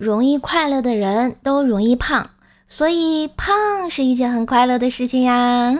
容易快乐的人都容易胖，所以胖是一件很快乐的事情呀。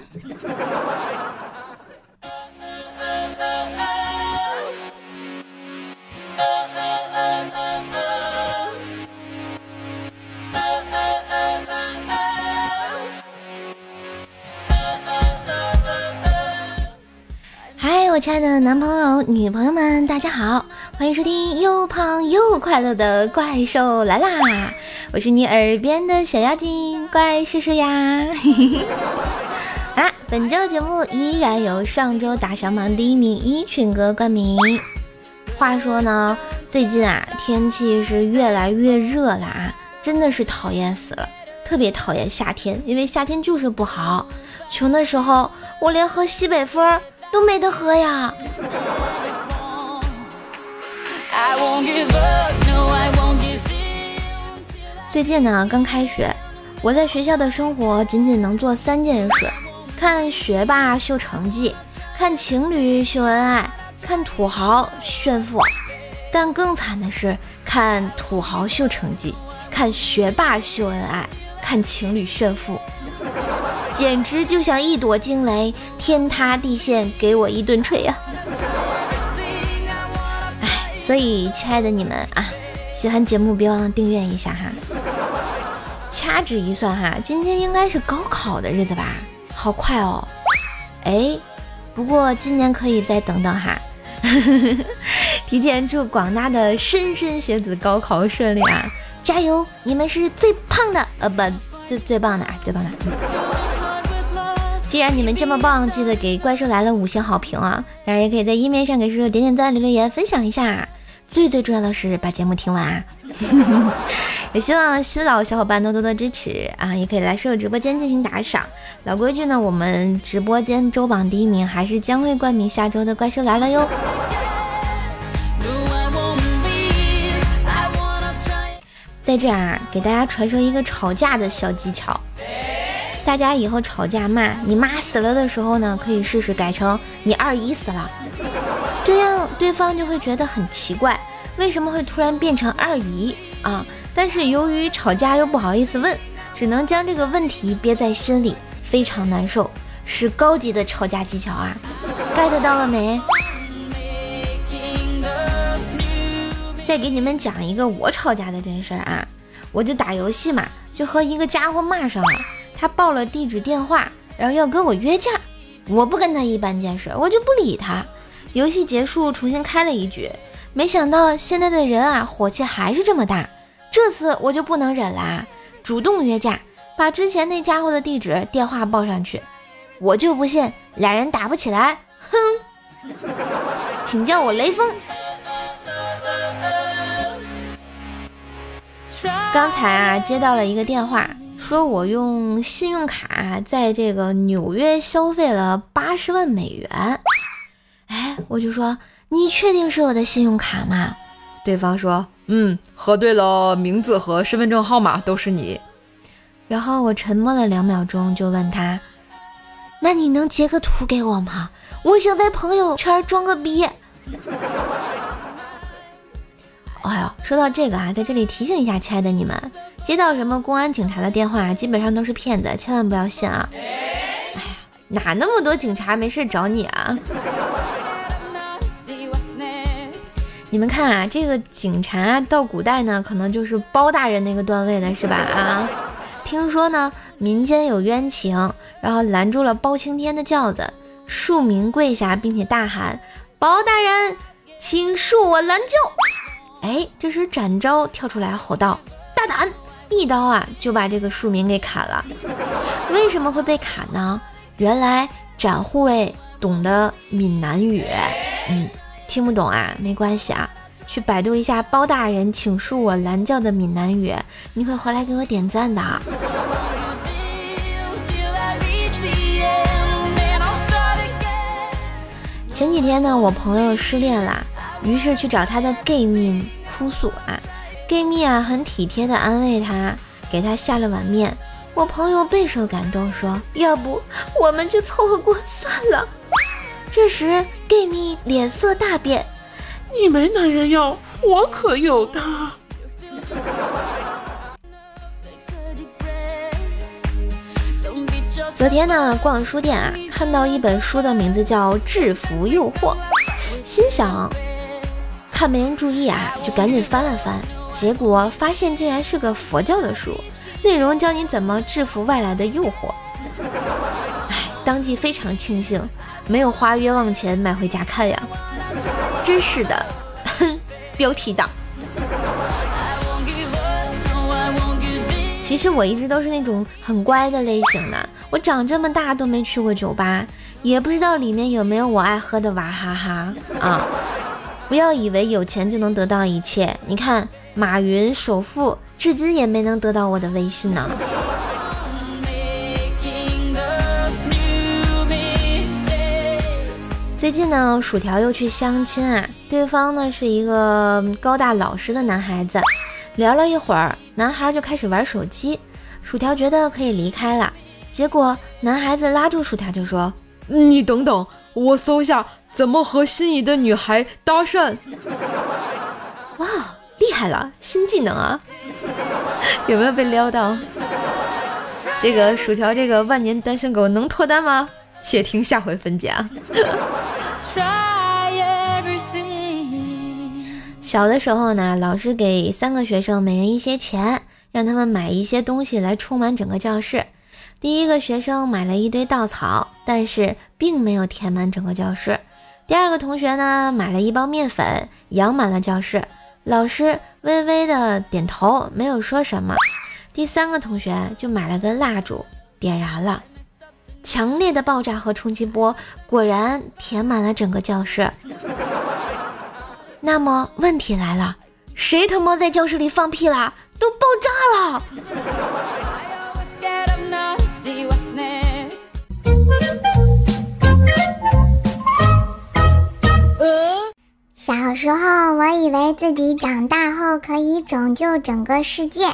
嗨，我亲爱的男朋友、女朋友们，大家好，欢迎收听又胖又快乐的怪兽来啦！我是你耳边的小妖精怪叔叔呀。好 啦，本周节目依然由上周打赏榜第一名一群哥冠名。话说呢，最近啊，天气是越来越热了啊，真的是讨厌死了，特别讨厌夏天，因为夏天就是不好。穷的时候，我连喝西北风。都没得喝呀！最近呢，刚开学，我在学校的生活仅仅能做三件事：看学霸秀成绩，看情侣秀恩爱，看土豪炫富。但更惨的是，看土豪秀成绩，看学霸秀恩爱，看情侣炫富。简直就像一朵惊雷，天塌地陷，给我一顿锤呀！所以亲爱的你们啊，喜欢节目别忘了订阅一下哈。掐指一算哈，今天应该是高考的日子吧？好快哦！哎，不过今年可以再等等哈。提前祝广大的莘莘学子高考顺利啊！加油，你们是最胖的，呃不，最最棒的啊，最棒的。既然你们这么棒，记得给怪兽来了五星好评啊！当然也可以在页面上给叔叔点点赞、留留言、分享一下。最最重要的是把节目听完啊！也希望新老小伙伴多多的支持啊！也可以来叔叔直播间进行打赏。老规矩呢，我们直播间周榜第一名还是将会冠名下周的怪兽来了哟。在这啊给大家传授一个吵架的小技巧。大家以后吵架骂你妈死了的时候呢，可以试试改成你二姨死了，这样对方就会觉得很奇怪，为什么会突然变成二姨啊？但是由于吵架又不好意思问，只能将这个问题憋在心里，非常难受，是高级的吵架技巧啊！get 到了没？再给你们讲一个我吵架的真事儿啊，我就打游戏嘛，就和一个家伙骂上了。他报了地址电话，然后要跟我约架，我不跟他一般见识，我就不理他。游戏结束，重新开了一局，没想到现在的人啊，火气还是这么大。这次我就不能忍啦，主动约架，把之前那家伙的地址电话报上去。我就不信俩人打不起来，哼！请叫我雷锋。刚才啊，接到了一个电话。说我用信用卡在这个纽约消费了八十万美元，哎，我就说你确定是我的信用卡吗？对方说，嗯，核对了，名字和身份证号码都是你。然后我沉默了两秒钟，就问他，那你能截个图给我吗？我想在朋友圈装个逼。哎呦，说到这个啊，在这里提醒一下亲爱的你们。接到什么公安警察的电话，基本上都是骗子，千万不要信啊！哎呀，哪那么多警察没事找你啊？你们看啊，这个警察到古代呢，可能就是包大人那个段位的是吧？啊，听说呢，民间有冤情，然后拦住了包青天的轿子，庶民跪下并且大喊：“包大人，请恕我拦轿！”哎，这时展昭跳出来吼道：“大胆！”一刀啊就把这个庶民给砍了，为什么会被砍呢？原来展护卫懂得闽南语，嗯，听不懂啊，没关系啊，去百度一下包大人请恕我拦轿的闽南语，你会回来给我点赞的。前几天呢，我朋友失恋了，于是去找他的 gay 蜜哭诉啊。gay 蜜啊，很体贴的安慰他，给他下了碗面。我朋友备受感动，说：“要不我们就凑合过算了。”这时，gay 蜜脸色大变：“你没男人要，我可有的。”昨天呢，逛书店啊，看到一本书的名字叫《制服诱惑》，心想看没人注意啊，就赶紧翻了翻，结果发现竟然是个佛教的书，内容教你怎么制服外来的诱惑。哎，当即非常庆幸，没有花冤枉钱买回家看呀，真是的，哼，标题党。其实我一直都是那种很乖的类型的，我长这么大都没去过酒吧，也不知道里面有没有我爱喝的娃哈哈啊！不要以为有钱就能得到一切，你看马云首富至今也没能得到我的微信呢。最近呢，薯条又去相亲啊，对方呢是一个高大老实的男孩子。聊了一会儿，男孩就开始玩手机，薯条觉得可以离开了，结果男孩子拉住薯条就说：“你等等，我搜一下怎么和心仪的女孩搭讪。” 哇，厉害了，新技能啊！有没有被撩到？这个薯条这个万年单身狗能脱单吗？且听下回分解啊！小的时候呢，老师给三个学生每人一些钱，让他们买一些东西来充满整个教室。第一个学生买了一堆稻草，但是并没有填满整个教室。第二个同学呢，买了一包面粉，扬满了教室。老师微微的点头，没有说什么。第三个同学就买了根蜡烛，点燃了，强烈的爆炸和冲击波果然填满了整个教室。那么问题来了，谁他妈在教室里放屁啦？都爆炸了！小时候我以为自己长大后可以拯救整个世界，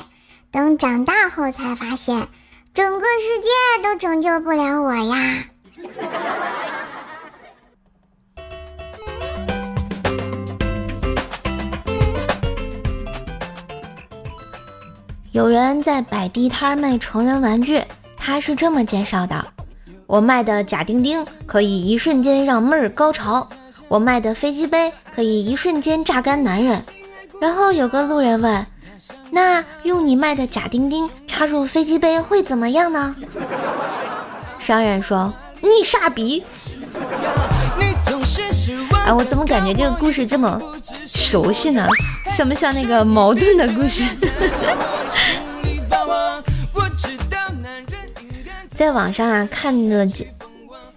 等长大后才发现，整个世界都拯救不了我呀。有人在摆地摊卖成人玩具，他是这么介绍的：我卖的假丁丁可以一瞬间让妹儿高潮，我卖的飞机杯可以一瞬间榨干男人。然后有个路人问：“那用你卖的假丁丁插入飞机杯会怎么样呢？”商人说：“你傻逼！”哎，我怎么感觉这个故事这么熟悉呢？像不像那个矛盾的故事？在网上啊看了，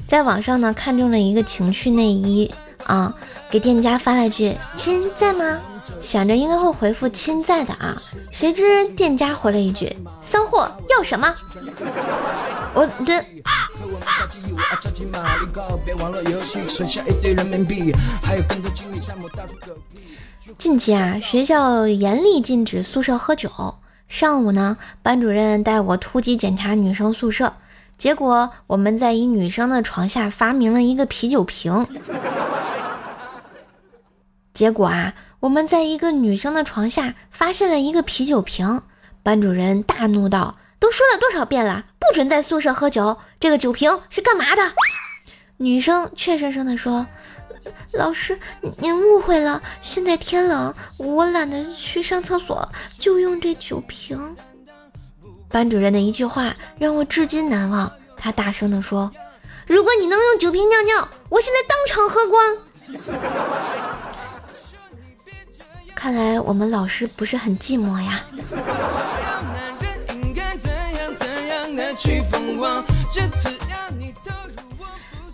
在网上呢看中了一个情趣内衣啊，给店家发了句“亲在吗”，想着应该会回复“亲在的”啊，谁知店家回了一句“骚货要什么”，我这。近期啊，学校严厉禁止宿舍喝酒。上午呢，班主任带我突击检查女生宿舍，结果我们在一女生的床下发明了一个啤酒瓶。结果啊，我们在一个女生的床下发现了一个啤酒瓶。班主任大怒道：“都说了多少遍了，不准在宿舍喝酒！这个酒瓶是干嘛的？”女生怯生生地说。老师，您误会了。现在天冷，我懒得去上厕所，就用这酒瓶。班主任的一句话让我至今难忘。他大声地说：“如果你能用酒瓶尿尿，我现在当场喝光。”看来我们老师不是很寂寞呀。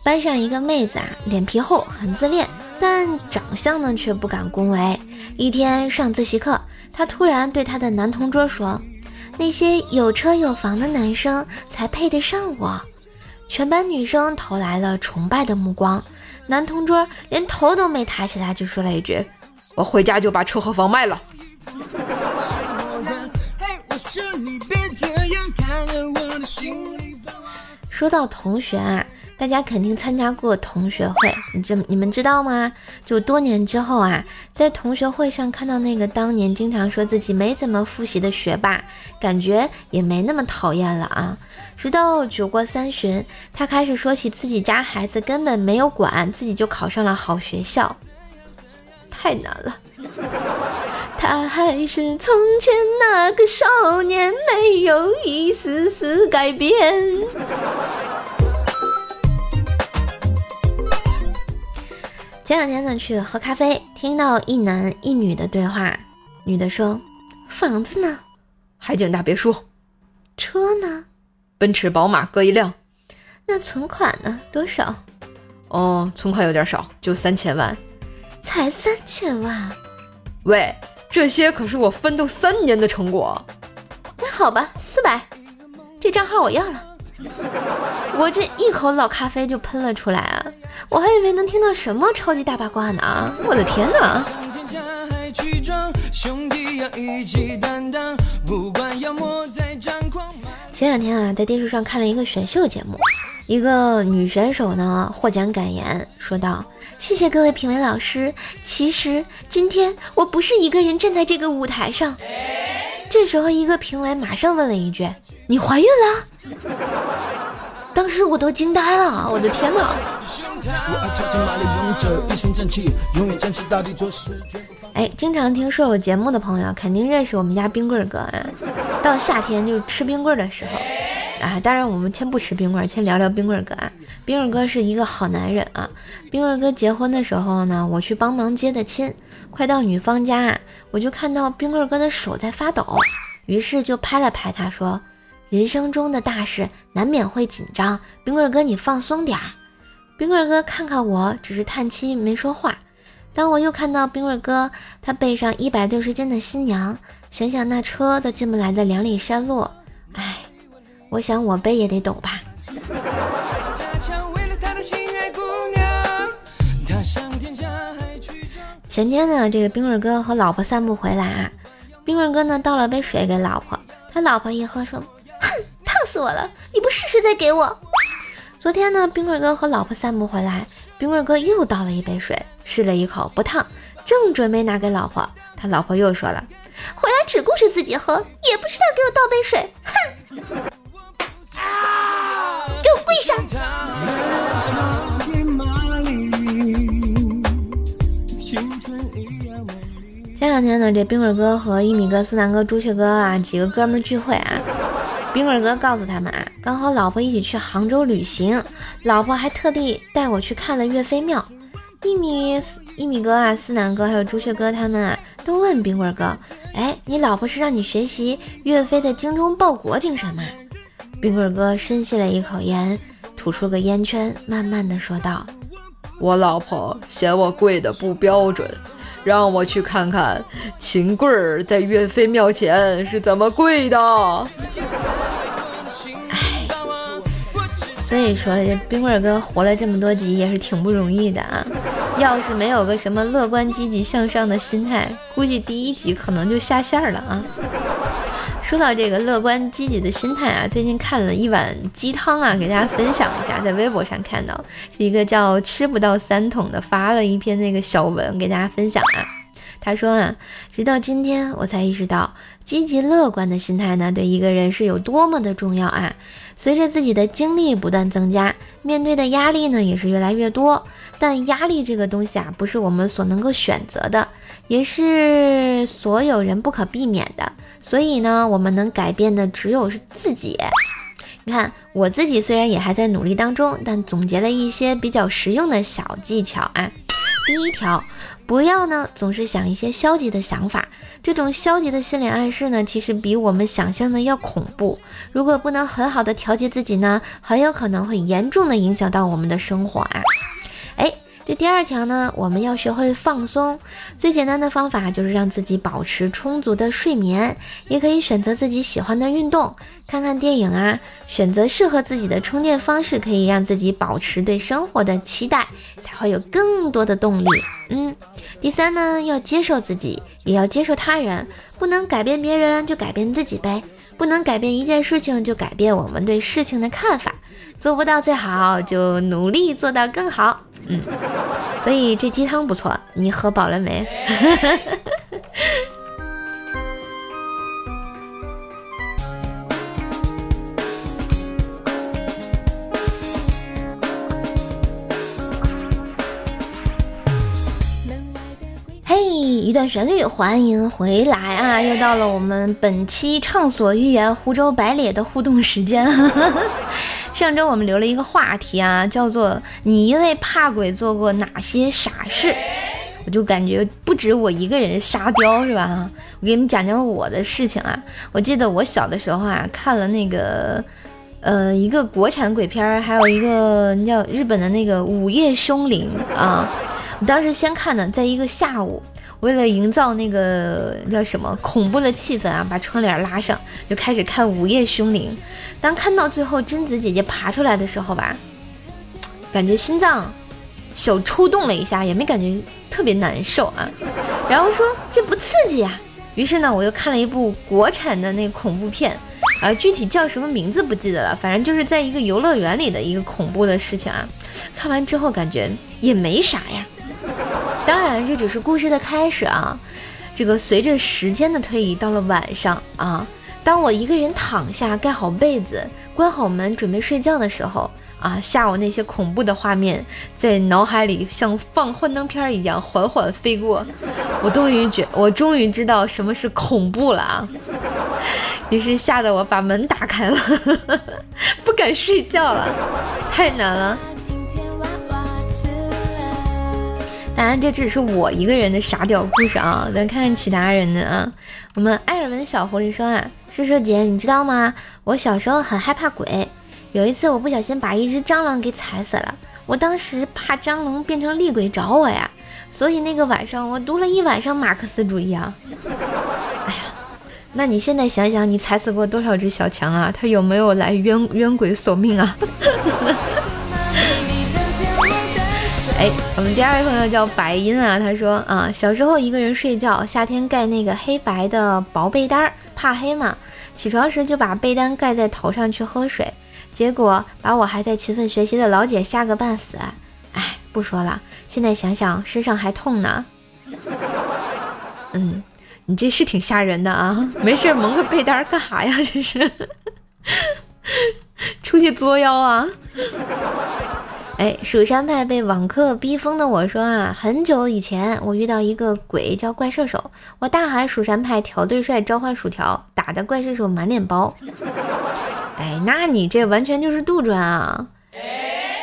班上一个妹子啊，脸皮厚，很自恋，但长相呢却不敢恭维。一天上自习课，她突然对她的男同桌说：“那些有车有房的男生才配得上我。”全班女生投来了崇拜的目光，男同桌连头都没抬起来就说了一句：“我回家就把车和房卖了。”说到同学啊。大家肯定参加过同学会你这你们知道吗？就多年之后啊，在同学会上看到那个当年经常说自己没怎么复习的学霸，感觉也没那么讨厌了啊。直到酒过三巡，他开始说起自己家孩子根本没有管自己就考上了好学校，太难了。他还是从前那个少年，没有一丝丝改变。前两天呢，去喝咖啡，听到一男一女的对话。女的说：“房子呢？海景大别墅。车呢？奔驰、宝马各一辆。那存款呢？多少？哦，存款有点少，就三千万。才三千万？喂，这些可是我奋斗三年的成果。那好吧，四百，这账号我要了。我这一口老咖啡就喷了出来啊！我还以为能听到什么超级大八卦呢！我的天哪！前两天啊，在电视上看了一个选秀节目，一个女选手呢获奖感言说道：“谢谢各位评委老师，其实今天我不是一个人站在这个舞台上。”这时候，一个评委马上问了一句：“你怀孕了？”当时我都惊呆了，我的天哪！哎，经常听说有节目的朋友肯定认识我们家冰棍哥啊。到夏天就吃冰棍的时候啊，当然我们先不吃冰棍，先聊聊冰棍哥啊。冰棍哥是一个好男人啊。冰棍哥结婚的时候呢，我去帮忙接的亲。快到女方家，我就看到冰棍哥的手在发抖，于是就拍了拍他，说。人生中的大事难免会紧张，冰棍哥你放松点儿。冰棍哥看看我，只是叹气没说话。当我又看到冰棍哥他背上一百六十斤的新娘，想想那车都进不来的两里山路，哎，我想我背也得抖吧。前天呢，这个冰棍哥和老婆散步回来啊，冰棍哥呢倒了杯水给老婆，他老婆一喝说。哼，烫死我了！你不试试再给我？昨天呢，冰棍哥和老婆散步回来，冰棍哥又倒了一杯水，试了一口不烫，正准备拿给老婆，他老婆又说了：“回来只顾着自己喝，也不知道给我倒杯水。”哼！给我跪下！前两天呢，这冰棍哥和一米哥、思南哥、朱雀哥啊几个哥们聚会啊。冰棍哥告诉他们啊，刚和老婆一起去杭州旅行，老婆还特地带我去看了岳飞庙。一米一米哥啊，思南哥还有朱雀哥他们啊，都问冰棍哥：“哎，你老婆是让你学习岳飞的精忠报国精神吗？”冰棍哥深吸了一口烟，吐出个烟圈，慢慢的说道：“我老婆嫌我跪的不标准，让我去看看秦桧儿在岳飞庙前是怎么跪的。”所以说，这冰棍哥活了这么多集也是挺不容易的啊！要是没有个什么乐观积极向上的心态，估计第一集可能就下线了啊！说到这个乐观积极的心态啊，最近看了一碗鸡汤啊，给大家分享一下，在微博上看到是一个叫吃不到三桶的发了一篇那个小文给大家分享啊。他说啊，直到今天我才意识到，积极乐观的心态呢，对一个人是有多么的重要啊！随着自己的经历不断增加，面对的压力呢也是越来越多。但压力这个东西啊，不是我们所能够选择的，也是所有人不可避免的。所以呢，我们能改变的只有是自己。你看，我自己虽然也还在努力当中，但总结了一些比较实用的小技巧啊。第一条，不要呢总是想一些消极的想法。这种消极的心理暗示呢，其实比我们想象的要恐怖。如果不能很好的调节自己呢，很有可能会严重的影响到我们的生活啊。这第二条呢，我们要学会放松。最简单的方法就是让自己保持充足的睡眠，也可以选择自己喜欢的运动，看看电影啊，选择适合自己的充电方式，可以让自己保持对生活的期待，才会有更多的动力。嗯。第三呢，要接受自己，也要接受他人，不能改变别人就改变自己呗，不能改变一件事情就改变我们对事情的看法，做不到最好就努力做到更好。嗯，所以这鸡汤不错，你喝饱了没？嘿一段旋律，欢迎回来啊！又到了我们本期畅所欲言、湖州百裂的互动时间。上周我们留了一个话题啊，叫做“你因为怕鬼做过哪些傻事”。我就感觉不止我一个人沙雕是吧？我给你们讲讲我的事情啊。我记得我小的时候啊，看了那个呃一个国产鬼片，还有一个叫日本的那个《午夜凶铃》啊。我当时先看的，在一个下午。为了营造那个叫什么恐怖的气氛啊，把窗帘拉上，就开始看《午夜凶铃》。当看到最后贞子姐姐爬出来的时候吧，感觉心脏小抽动了一下，也没感觉特别难受啊。然后说这不刺激呀，于是呢，我又看了一部国产的那恐怖片，啊，具体叫什么名字不记得了，反正就是在一个游乐园里的一个恐怖的事情啊。看完之后感觉也没啥呀。当然，这只是故事的开始啊！这个随着时间的推移，到了晚上啊，当我一个人躺下，盖好被子，关好门，准备睡觉的时候啊，下午那些恐怖的画面在脑海里像放幻灯片一样缓缓飞过。我终于觉，我终于知道什么是恐怖了啊！于是吓得我把门打开了，不敢睡觉了，太难了。当然，这只是我一个人的傻屌故事啊！咱看看其他人的啊。我们艾尔文小狐狸说啊，射射姐，你知道吗？我小时候很害怕鬼。有一次，我不小心把一只蟑螂给踩死了。我当时怕蟑螂变成厉鬼找我呀，所以那个晚上我读了一晚上马克思主义啊。哎呀，那你现在想想，你踩死过多少只小强啊？他有没有来冤冤鬼索命啊？哎，我们第二位朋友叫白音啊，他说啊，小时候一个人睡觉，夏天盖那个黑白的薄被单儿，怕黑嘛，起床时就把被单盖在头上去喝水，结果把我还在勤奋学习的老姐吓个半死。哎，不说了，现在想想身上还痛呢。嗯，你这是挺吓人的啊，没事蒙个被单干啥呀？这是 出去作妖啊？哎，蜀山派被网课逼疯的我说啊，很久以前我遇到一个鬼叫怪射手，我大喊蜀山派调队帅召唤薯条，打的怪射手满脸包。哎，那你这完全就是杜撰啊！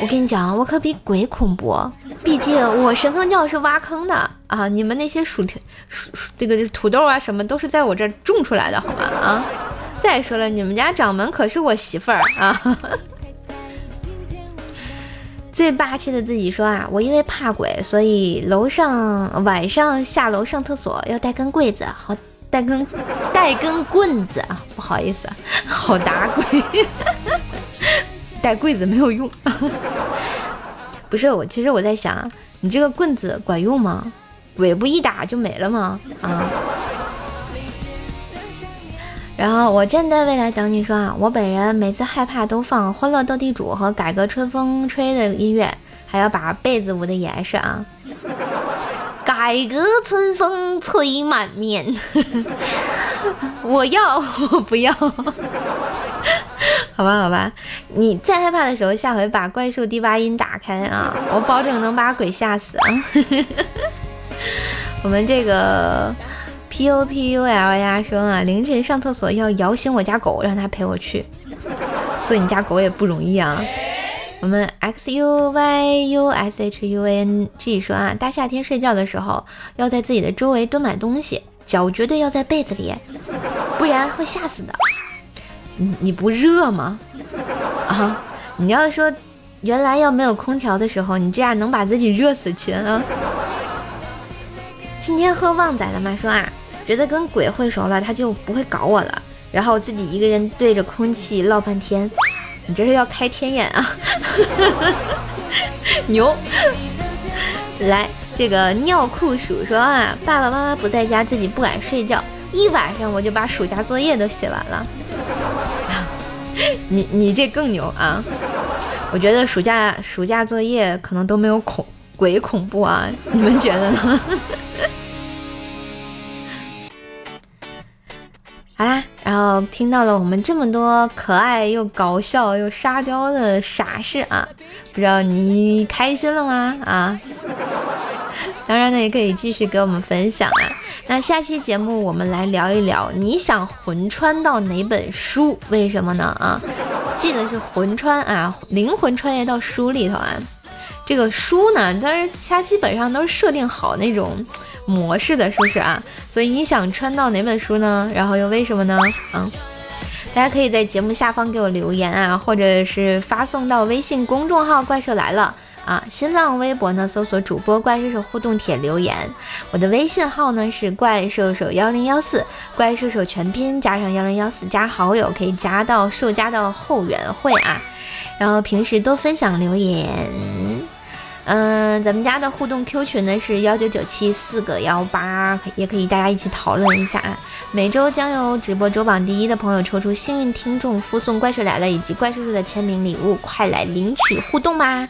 我跟你讲，我可比鬼恐怖，毕竟我神坑教是挖坑的啊，你们那些薯条、薯这个土豆啊什么都是在我这儿种出来的，好吗？啊！再说了，你们家掌门可是我媳妇儿啊！最霸气的自己说啊，我因为怕鬼，所以楼上晚上下楼上厕所要带根柜子，好带根带根棍子啊，不好意思，好打鬼，带柜子没有用。不是我，其实我在想，你这个棍子管用吗？鬼不一打就没了吗？啊？然后我站在未来等你说啊，我本人每次害怕都放《欢乐斗地主》和《改革春风吹》的音乐，还要把被子捂得严实啊。改革春风吹满面，我要 我不要？好吧好吧，你再害怕的时候，下回把怪兽第八音打开啊，我保证能把鬼吓死啊。我们这个。P O P U L 呀，说啊，凌晨上厕所要摇醒我家狗，让它陪我去。做你家狗也不容易啊。我们 X U Y U S H U A N G 说啊，大夏天睡觉的时候要在自己的周围蹲满东西，脚绝对要在被子里，不然会吓死的。你你不热吗？啊，你要说原来要没有空调的时候，你这样能把自己热死亲啊？今天喝旺仔了吗？说啊。觉得跟鬼混熟了，他就不会搞我了。然后自己一个人对着空气唠半天，你这是要开天眼啊？牛！来，这个尿裤鼠说啊，爸爸妈妈不在家，自己不敢睡觉，一晚上我就把暑假作业都写完了。你你这更牛啊！我觉得暑假暑假作业可能都没有恐鬼恐怖啊，你们觉得呢？听到了我们这么多可爱又搞笑又沙雕的傻事啊，不知道你开心了吗？啊，当然呢，也可以继续给我们分享啊。那下期节目我们来聊一聊，你想魂穿到哪本书？为什么呢？啊，记得是魂穿啊，灵魂穿越到书里头啊。这个书呢，但是它基本上都是设定好那种。模式的，是不是啊？所以你想穿到哪本书呢？然后又为什么呢？啊，大家可以在节目下方给我留言啊，或者是发送到微信公众号“怪兽来了”啊，新浪微博呢搜索主播“怪兽手”互动帖留言。我的微信号呢是“怪兽手幺零幺四”，怪兽手全拼加上幺零幺四加好友，可以加到兽家的后援会啊。然后平时多分享留言。嗯，咱们家的互动 Q 群呢是幺九九七四个幺八，也可以大家一起讨论一下啊。每周将由直播周榜第一的朋友抽出幸运听众，附送怪兽来了以及怪叔叔的签名礼物，快来领取互动吧！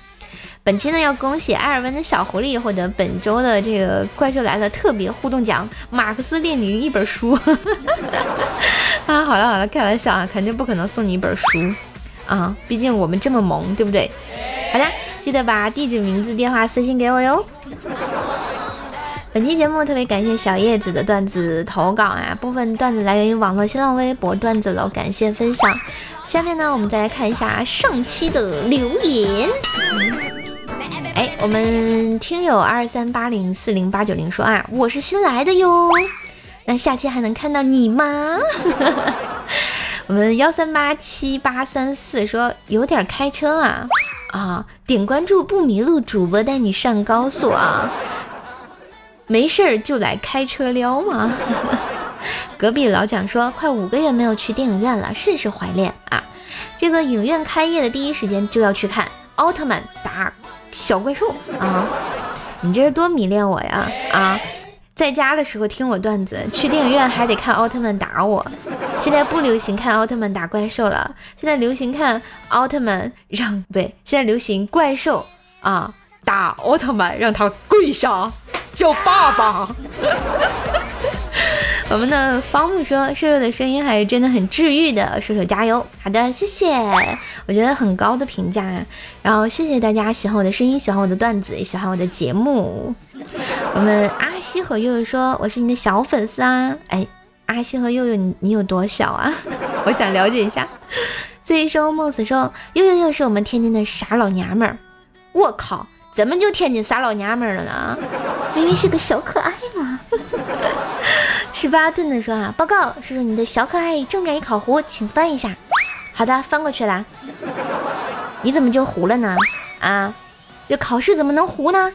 本期呢要恭喜艾尔文的小狐狸获得本周的这个怪兽来了特别互动奖——马克思列宁一本书。啊，好了好了，开玩笑啊，肯定不可能送你一本书啊，毕竟我们这么萌，对不对？好的。记得把地址、名字、电话私信给我哟。本期节目特别感谢小叶子的段子投稿啊，部分段子来源于网络新浪微博段子楼，感谢分享。下面呢，我们再来看一下上期的留言。哎，我们听友二三八零四零八九零说啊，我是新来的哟，那下期还能看到你吗？我们幺三八七八三四说有点开车啊。啊，点关注不迷路，主播带你上高速啊！没事儿就来开车撩吗？隔壁老蒋说，快五个月没有去电影院了，甚是怀念啊！这个影院开业的第一时间就要去看奥特曼打小怪兽啊！你这是多迷恋我呀啊！在家的时候听我段子，去电影院还得看奥特曼打我。现在不流行看奥特曼打怪兽了，现在流行看奥特曼让不对，现在流行怪兽啊打奥特曼，让他跪下叫爸爸。我们的方木说：“瘦瘦的声音还是真的很治愈的，瘦瘦加油！”好的，谢谢，我觉得很高的评价。然后谢谢大家喜欢我的声音，喜欢我的段子，也喜欢我的节目。我们阿西和悠悠说：“我是你的小粉丝啊！”哎。阿西和悠悠，你你有多小啊？我想了解一下。醉生梦死说，悠悠又是我们天津的傻老娘们儿。我靠，怎么就天津傻老娘们儿了呢？明明是个小可爱嘛。十八顿的说啊，报告，叔叔，你的小可爱正面一考糊，请翻一下。好的，翻过去了。你怎么就糊了呢？啊，这考试怎么能糊呢？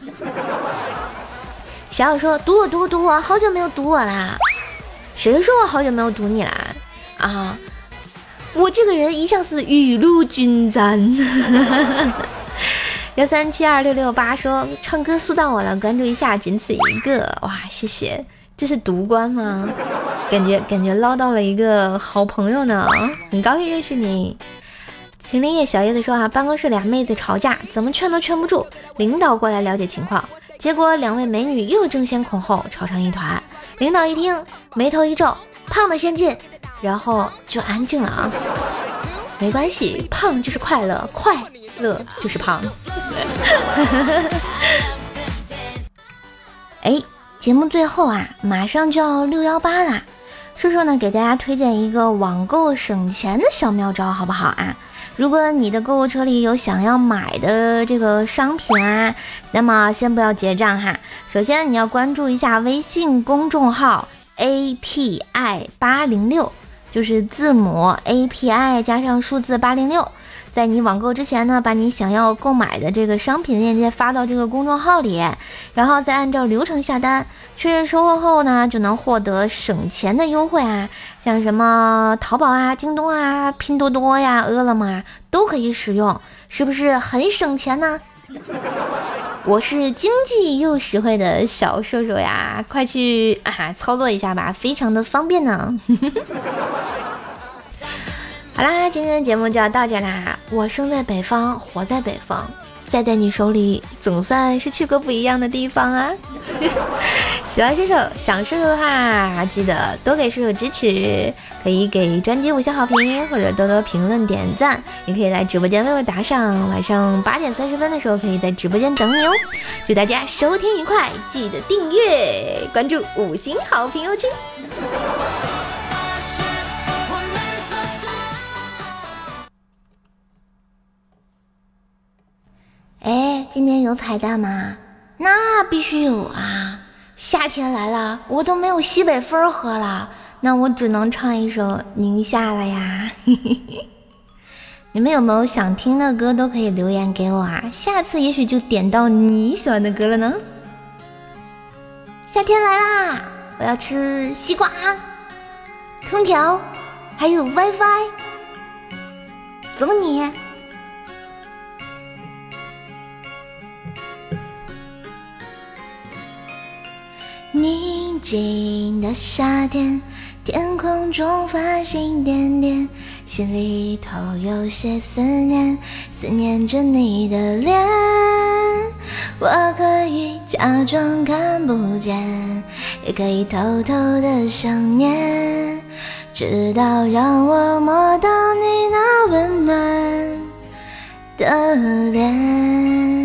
小友说，堵我，堵我，堵我，好久没有堵我啦。谁说我好久没有堵你啦？啊，我这个人一向是雨露均沾。幺三七二六六八说唱歌速到我了，关注一下，仅此一个。哇，谢谢，这是独关吗？感觉感觉捞到了一个好朋友呢，很高兴认识你。秦林叶小叶子说啊，办公室俩妹子吵架，怎么劝都劝不住，领导过来了解情况，结果两位美女又争先恐后，吵成一团。领导一听，眉头一皱，胖的先进，然后就安静了啊。没关系，胖就是快乐，快乐就是胖。哎，节目最后啊，马上就要六幺八啦，叔叔呢给大家推荐一个网购省钱的小妙招，好不好啊？如果你的购物车里有想要买的这个商品啊，那么先不要结账哈。首先你要关注一下微信公众号 API 八零六，就是字母 API 加上数字八零六。在你网购之前呢，把你想要购买的这个商品链接发到这个公众号里，然后再按照流程下单，确认收货后呢，就能获得省钱的优惠啊，像什么淘宝啊、京东啊、拼多多呀、饿了么都可以使用，是不是很省钱呢？我是经济又实惠的小瘦瘦呀，快去啊操作一下吧，非常的方便呢。好啦，今天的节目就要到这啦。我生在北方，活在北方。栽在你手里，总算是去过不一样的地方啊！喜欢射手，想射手的话，记得多给射手支持，可以给专辑五星好评，或者多多评论点赞，也可以来直播间为我打赏。晚上八点三十分的时候，可以在直播间等你哦。祝大家收听愉快，记得订阅、关注、五星好评哦，亲！今天有彩蛋吗？那必须有啊！夏天来了，我都没有西北风喝了，那我只能唱一首《宁夏》了呀。你们有没有想听的歌都可以留言给我啊，下次也许就点到你喜欢的歌了呢。夏天来啦，我要吃西瓜、空调，还有 WiFi，走你！宁静的夏天，天空中繁星点点，心里头有些思念，思念着你的脸。我可以假装看不见，也可以偷偷的想念，直到让我摸到你那温暖的脸。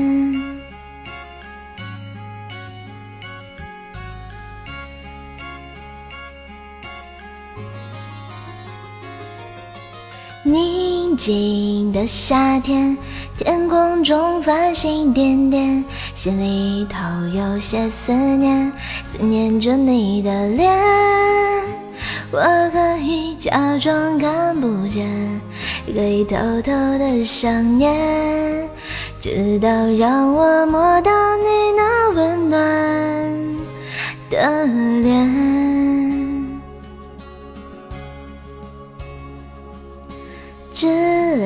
静的夏天，天空中繁星点点，心里头有些思念，思念着你的脸。我可以假装看不见，也可以偷偷的想念，直到让我摸到你那温暖的脸。知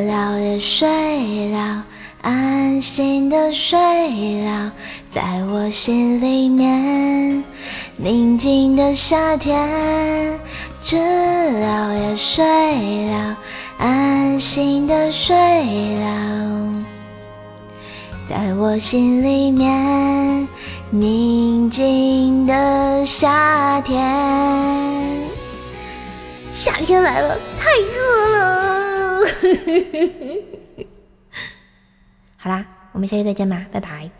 了也睡了，安心的睡了，在我心里面。宁静的夏天，知了也睡了，安心的睡了，在我心里面。宁静的夏天，夏天来了，太热了。好啦，我们下期再见吧，拜拜。